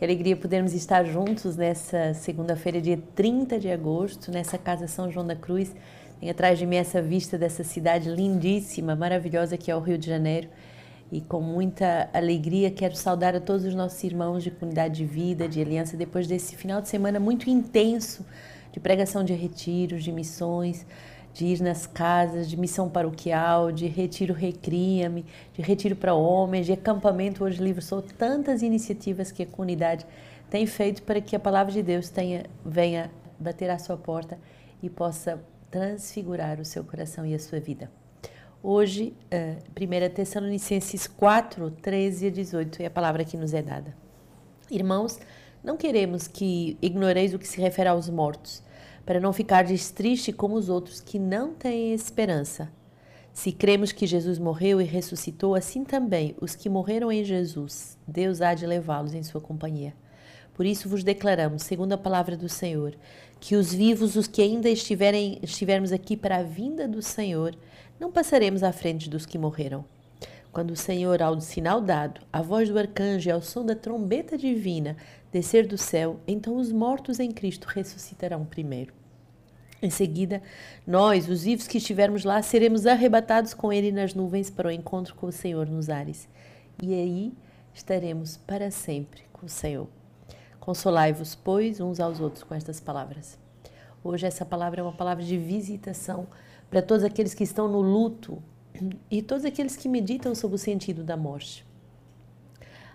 Que alegria podermos estar juntos nessa segunda-feira, dia 30 de agosto, nessa Casa São João da Cruz. Tem atrás de mim essa vista dessa cidade lindíssima, maravilhosa que é o Rio de Janeiro. E com muita alegria quero saudar a todos os nossos irmãos de comunidade de vida, de aliança, depois desse final de semana muito intenso de pregação de retiros, de missões, de ir nas casas, de missão paroquial, de retiro recria-me, de retiro para homens, de acampamento hoje livre. São tantas iniciativas que a comunidade tem feito para que a palavra de Deus tenha, venha bater à sua porta e possa transfigurar o seu coração e a sua vida. Hoje, uh, 1 Tessalonicenses 4, 13 a 18 é a palavra que nos é dada. Irmãos, não queremos que ignoreis o que se refere aos mortos, para não ficardes triste como os outros que não têm esperança. Se cremos que Jesus morreu e ressuscitou, assim também os que morreram em Jesus, Deus há de levá-los em sua companhia. Por isso vos declaramos, segundo a palavra do Senhor, que os vivos, os que ainda estiverem, estivermos aqui para a vinda do Senhor, não passaremos à frente dos que morreram. Quando o Senhor, ao sinal dado, a voz do arcanjo e ao som da trombeta divina descer do céu, então os mortos em Cristo ressuscitarão primeiro. Em seguida, nós, os vivos que estivermos lá, seremos arrebatados com Ele nas nuvens para o encontro com o Senhor nos ares. E aí estaremos para sempre com o Senhor. Consolai-vos, pois, uns aos outros com estas palavras. Hoje, essa palavra é uma palavra de visitação para todos aqueles que estão no luto e todos aqueles que meditam sobre o sentido da morte.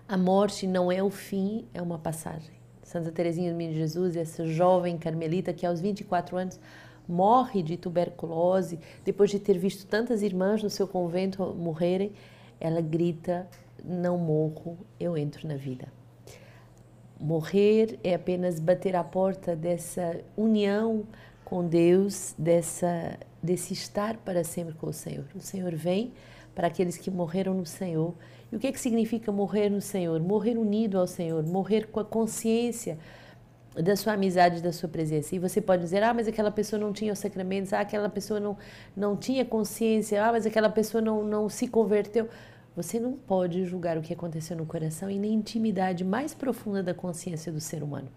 A morte não é o fim, é uma passagem. Santa Teresinha do Menino Jesus, essa jovem carmelita que aos 24 anos morre de tuberculose, depois de ter visto tantas irmãs no seu convento morrerem, ela grita: Não morro, eu entro na vida. Morrer é apenas bater à porta dessa união com Deus, dessa, desse estar para sempre com o Senhor. O Senhor vem para aqueles que morreram no Senhor e o que, é que significa morrer no Senhor? Morrer unido ao Senhor, morrer com a consciência da sua amizade, da sua presença. E você pode dizer, ah, mas aquela pessoa não tinha os sacramentos, ah, aquela pessoa não, não tinha consciência, ah, mas aquela pessoa não, não se converteu. Você não pode julgar o que aconteceu no coração e na intimidade mais profunda da consciência do ser humano.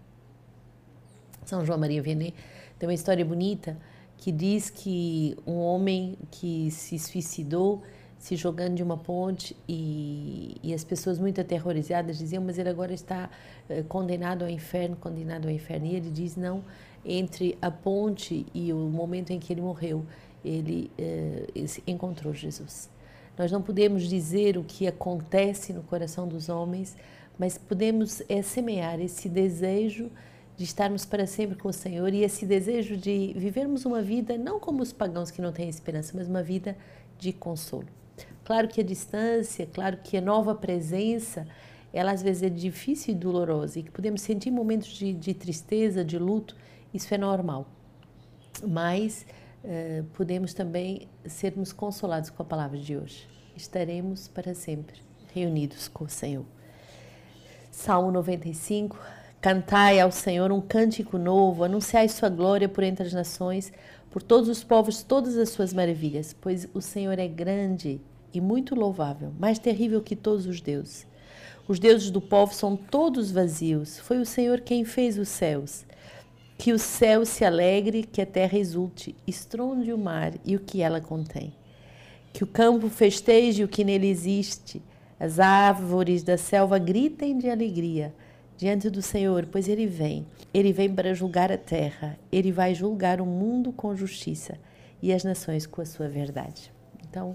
São João Maria Vianney tem uma história bonita que diz que um homem que se suicidou se jogando de uma ponte e, e, as pessoas muito aterrorizadas diziam, mas ele agora está uh, condenado ao inferno, condenado ao inferno. E ele diz, não, entre a ponte e o momento em que ele morreu, ele uh, encontrou Jesus. Nós não podemos dizer o que acontece no coração dos homens, mas podemos é, semear esse desejo de estarmos para sempre com o Senhor e esse desejo de vivermos uma vida não como os pagãos que não têm esperança, mas uma vida de consolo. Claro que a distância, claro que a nova presença, ela às vezes é difícil e dolorosa e que podemos sentir momentos de, de tristeza, de luto, isso é normal. Mas uh, podemos também sermos consolados com a palavra de hoje. Estaremos para sempre reunidos com o Senhor. Salmo 95. Cantai ao Senhor um cântico novo, anunciai sua glória por entre as nações, por todos os povos, todas as suas maravilhas, pois o Senhor é grande e muito louvável, mais terrível que todos os deuses. Os deuses do povo são todos vazios. Foi o Senhor quem fez os céus. Que o céu se alegre, que a terra exulte, estronde o mar e o que ela contém. Que o campo festeje o que nele existe, as árvores da selva gritem de alegria diante do Senhor, pois ele vem. Ele vem para julgar a terra, ele vai julgar o mundo com justiça e as nações com a sua verdade. Então,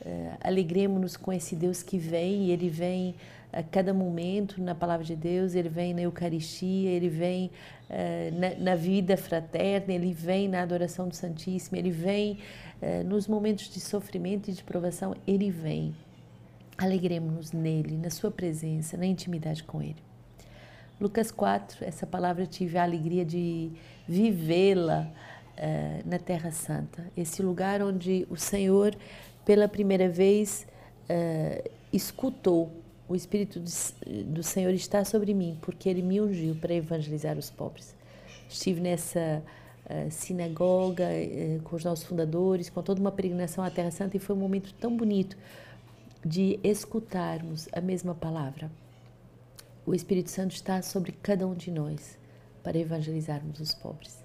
Uh, alegremos-nos com esse Deus que vem, e Ele vem a cada momento na palavra de Deus, Ele vem na Eucaristia, Ele vem uh, na, na, vida fraterna, Ele vem na adoração do Santíssimo, Ele vem uh, nos momentos de sofrimento e de provação, Ele vem. Alegremos-nos nele, na Sua presença, na intimidade com Ele. Lucas 4, essa palavra tive a alegria de vivê-la na Terra Santa, esse lugar onde o Senhor pela primeira vez uh, escutou o Espírito do Senhor está sobre mim, porque Ele me ungiu para evangelizar os pobres. Estive nessa uh, sinagoga com os nossos fundadores, com toda uma peregrinação à Terra Santa, e foi um momento tão bonito de escutarmos a mesma palavra. O Espírito Santo está sobre cada um de nós para evangelizarmos os pobres.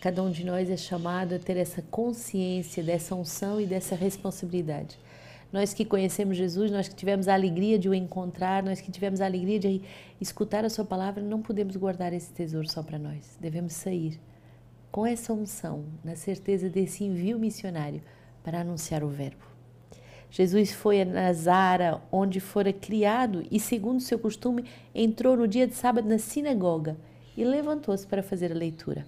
Cada um de nós é chamado a ter essa consciência dessa unção e dessa responsabilidade. Nós que conhecemos Jesus, nós que tivemos a alegria de o encontrar, nós que tivemos a alegria de escutar a Sua palavra, não podemos guardar esse tesouro só para nós. Devemos sair com essa unção, na certeza desse envio missionário para anunciar o Verbo. Jesus foi a Nazara, onde fora criado, e, segundo seu costume, entrou no dia de sábado na sinagoga e levantou-se para fazer a leitura.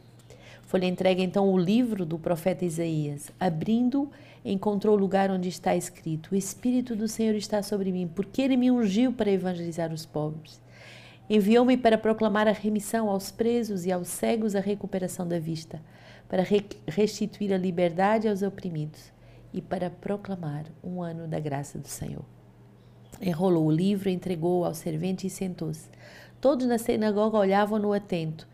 Foi-lhe entregue então o livro do profeta Isaías. Abrindo, encontrou o lugar onde está escrito: O Espírito do Senhor está sobre mim, porque ele me ungiu para evangelizar os pobres. Enviou-me para proclamar a remissão aos presos e aos cegos a recuperação da vista, para restituir a liberdade aos oprimidos e para proclamar um ano da graça do Senhor. Enrolou o livro, entregou-o ao servente e sentou-se. Todos na sinagoga olhavam-no atento.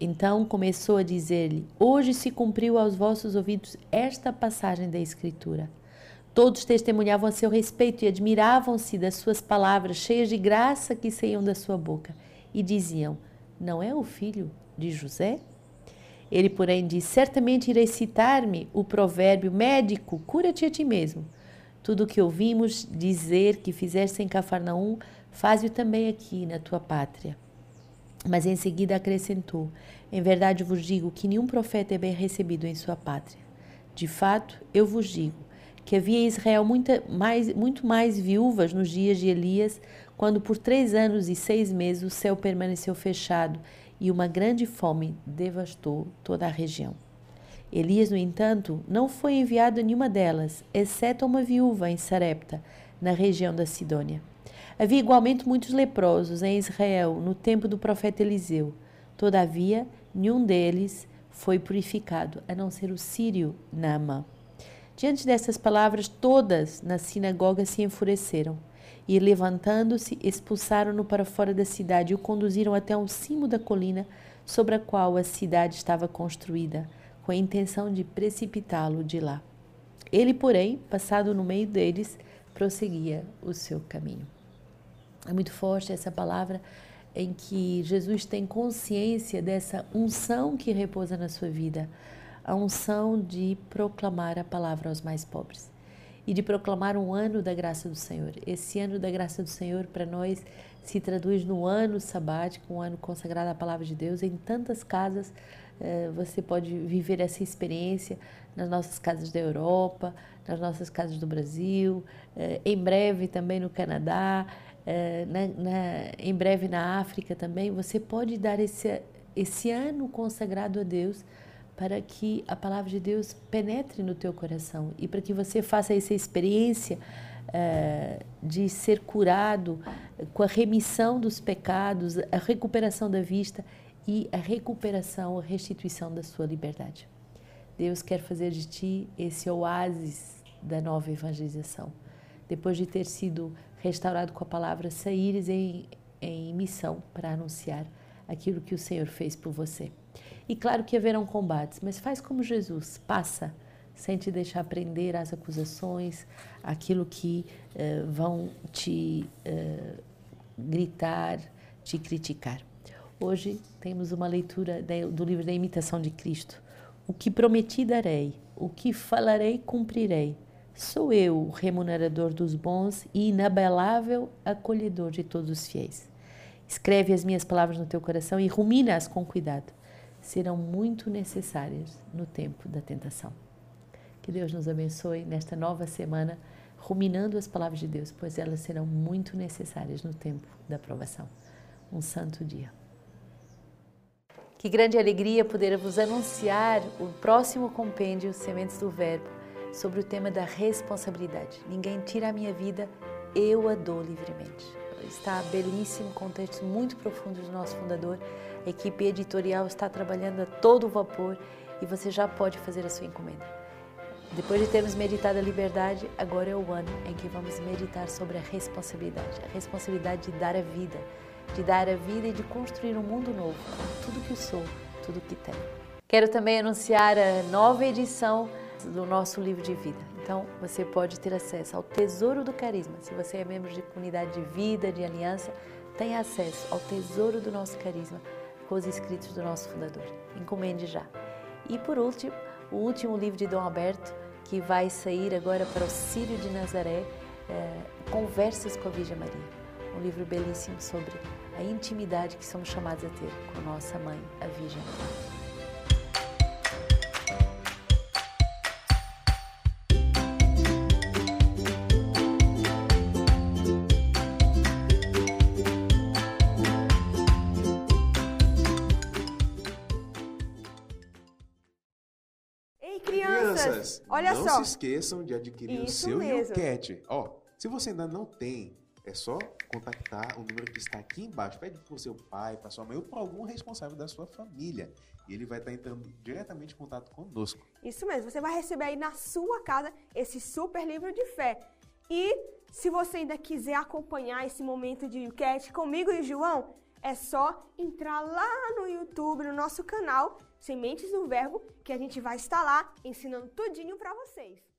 Então começou a dizer-lhe: Hoje se cumpriu aos vossos ouvidos esta passagem da Escritura. Todos testemunhavam a seu respeito e admiravam-se das suas palavras, cheias de graça que saíam da sua boca, e diziam: Não é o filho de José? Ele, porém, diz: Certamente irei citar-me o provérbio médico, cura-te a ti mesmo. Tudo o que ouvimos dizer que fizeste em Cafarnaum, faze-o também aqui na tua pátria. Mas em seguida acrescentou: Em verdade vos digo que nenhum profeta é bem recebido em sua pátria. De fato, eu vos digo que havia em Israel muita mais, muito mais viúvas nos dias de Elias, quando por três anos e seis meses o céu permaneceu fechado e uma grande fome devastou toda a região. Elias, no entanto, não foi enviado a nenhuma delas, exceto a uma viúva em Sarepta, na região da Sidônia. Havia igualmente muitos leprosos em Israel no tempo do profeta Eliseu. Todavia, nenhum deles foi purificado, a não ser o sírio Naamã. Diante dessas palavras, todas na sinagoga se enfureceram e, levantando-se, expulsaram-no para fora da cidade e o conduziram até um cimo da colina sobre a qual a cidade estava construída, com a intenção de precipitá-lo de lá. Ele, porém, passado no meio deles, prosseguia o seu caminho. É muito forte essa palavra em que Jesus tem consciência dessa unção que repousa na sua vida, a unção de proclamar a palavra aos mais pobres e de proclamar um ano da graça do Senhor. Esse ano da graça do Senhor para nós se traduz no ano sabático, um ano consagrado à palavra de Deus. Em tantas casas eh, você pode viver essa experiência nas nossas casas da Europa, nas nossas casas do Brasil, eh, em breve também no Canadá, eh, na, na, em breve na África também. Você pode dar esse, esse ano consagrado a Deus para que a palavra de Deus penetre no teu coração e para que você faça essa experiência uh, de ser curado com a remissão dos pecados, a recuperação da vista e a recuperação, a restituição da sua liberdade. Deus quer fazer de ti esse oásis da nova evangelização. Depois de ter sido restaurado com a palavra, saíres em, em missão para anunciar aquilo que o Senhor fez por você. E claro que haverão combates, mas faz como Jesus, passa, sem te deixar prender às acusações, aquilo que uh, vão te uh, gritar, te criticar. Hoje temos uma leitura do livro da Imitação de Cristo. O que prometi darei, o que falarei cumprirei. Sou eu o remunerador dos bons e inabalável acolhedor de todos os fiéis. Escreve as minhas palavras no teu coração e rumina-as com cuidado serão muito necessárias no tempo da tentação. Que Deus nos abençoe nesta nova semana, ruminando as palavras de Deus, pois elas serão muito necessárias no tempo da aprovação. Um santo dia. Que grande alegria poder vos anunciar o próximo compêndio Sementes do Verbo sobre o tema da responsabilidade. Ninguém tira a minha vida, eu a dou livremente. Está belíssimo, com textos muito profundos do nosso fundador a equipe editorial está trabalhando a todo vapor e você já pode fazer a sua encomenda. Depois de termos meditado a liberdade, agora é o ano em que vamos meditar sobre a responsabilidade. A responsabilidade de dar a vida, de dar a vida e de construir um mundo novo, tudo que sou, tudo que tenho. Quero também anunciar a nova edição do nosso livro de vida. Então, você pode ter acesso ao Tesouro do Carisma. Se você é membro de comunidade de vida, de aliança, tenha acesso ao tesouro do nosso carisma com os escritos do nosso fundador. Encomende já. E por último, o último livro de Dom Alberto, que vai sair agora para o Sírio de Nazaré, é, Conversas com a Virgem Maria. Um livro belíssimo sobre a intimidade que somos chamados a ter com nossa mãe, a Virgem Maria. Crianças, olha não só. Não se esqueçam de adquirir Isso o seu mesmo. Ó, se você ainda não tem, é só contactar o número que está aqui embaixo. Pede para o seu pai, para sua mãe ou para algum responsável da sua família. E ele vai estar entrando diretamente em contato conosco. Isso mesmo, você vai receber aí na sua casa esse super livro de fé. E se você ainda quiser acompanhar esse momento de Cat comigo e o João, é só entrar lá no YouTube, no nosso canal Sementes do Verbo, que a gente vai estar lá ensinando tudinho para vocês.